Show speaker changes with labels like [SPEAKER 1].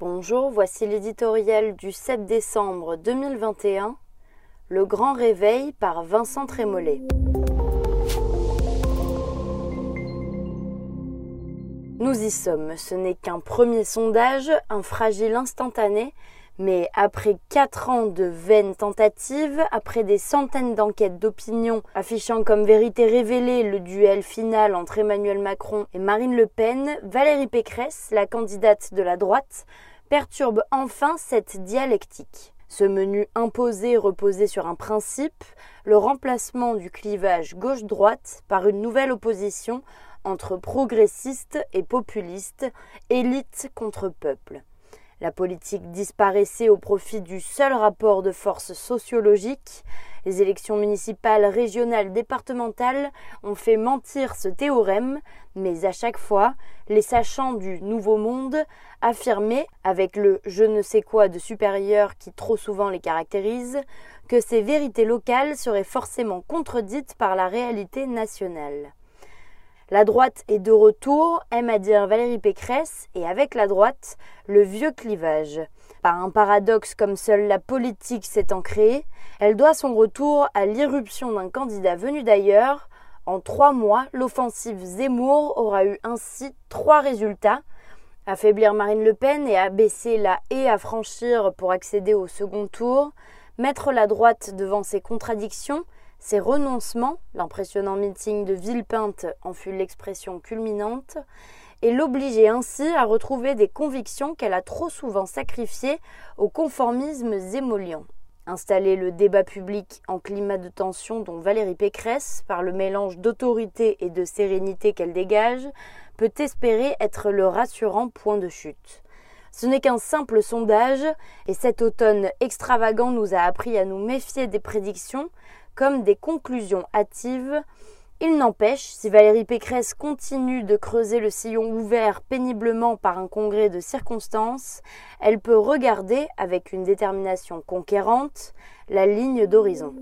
[SPEAKER 1] Bonjour, voici l'éditorial du 7 décembre 2021, Le Grand Réveil par Vincent Trémollet. Nous y sommes, ce n'est qu'un premier sondage, un fragile instantané, mais après quatre ans de vaines tentatives, après des centaines d'enquêtes d'opinion affichant comme vérité révélée le duel final entre Emmanuel Macron et Marine Le Pen, Valérie Pécresse, la candidate de la droite, perturbe enfin cette dialectique. Ce menu imposé reposait sur un principe, le remplacement du clivage gauche-droite par une nouvelle opposition entre progressistes et populistes, élite contre peuple. La politique disparaissait au profit du seul rapport de force sociologique. Les élections municipales, régionales, départementales ont fait mentir ce théorème, mais à chaque fois, les sachants du Nouveau Monde affirmaient, avec le je ne sais quoi de supérieur qui trop souvent les caractérise, que ces vérités locales seraient forcément contredites par la réalité nationale. La droite est de retour, aime à dire Valérie Pécresse, et avec la droite, le vieux clivage. Par un paradoxe comme seule la politique s'étant créée, elle doit son retour à l'irruption d'un candidat venu d'ailleurs. En trois mois, l'offensive Zemmour aura eu ainsi trois résultats affaiblir Marine Le Pen et abaisser la haie à franchir pour accéder au second tour, mettre la droite devant ses contradictions ses renoncements, l'impressionnant meeting de Villepinte en fut l'expression culminante, et l'obliger ainsi à retrouver des convictions qu'elle a trop souvent sacrifiées au conformisme émollient. Installer le débat public en climat de tension dont Valérie Pécresse, par le mélange d'autorité et de sérénité qu'elle dégage, peut espérer être le rassurant point de chute. Ce n'est qu'un simple sondage, et cet automne extravagant nous a appris à nous méfier des prédictions, comme des conclusions hâtives. Il n'empêche, si Valérie Pécresse continue de creuser le sillon ouvert péniblement par un congrès de circonstances, elle peut regarder avec une détermination conquérante la ligne d'horizon.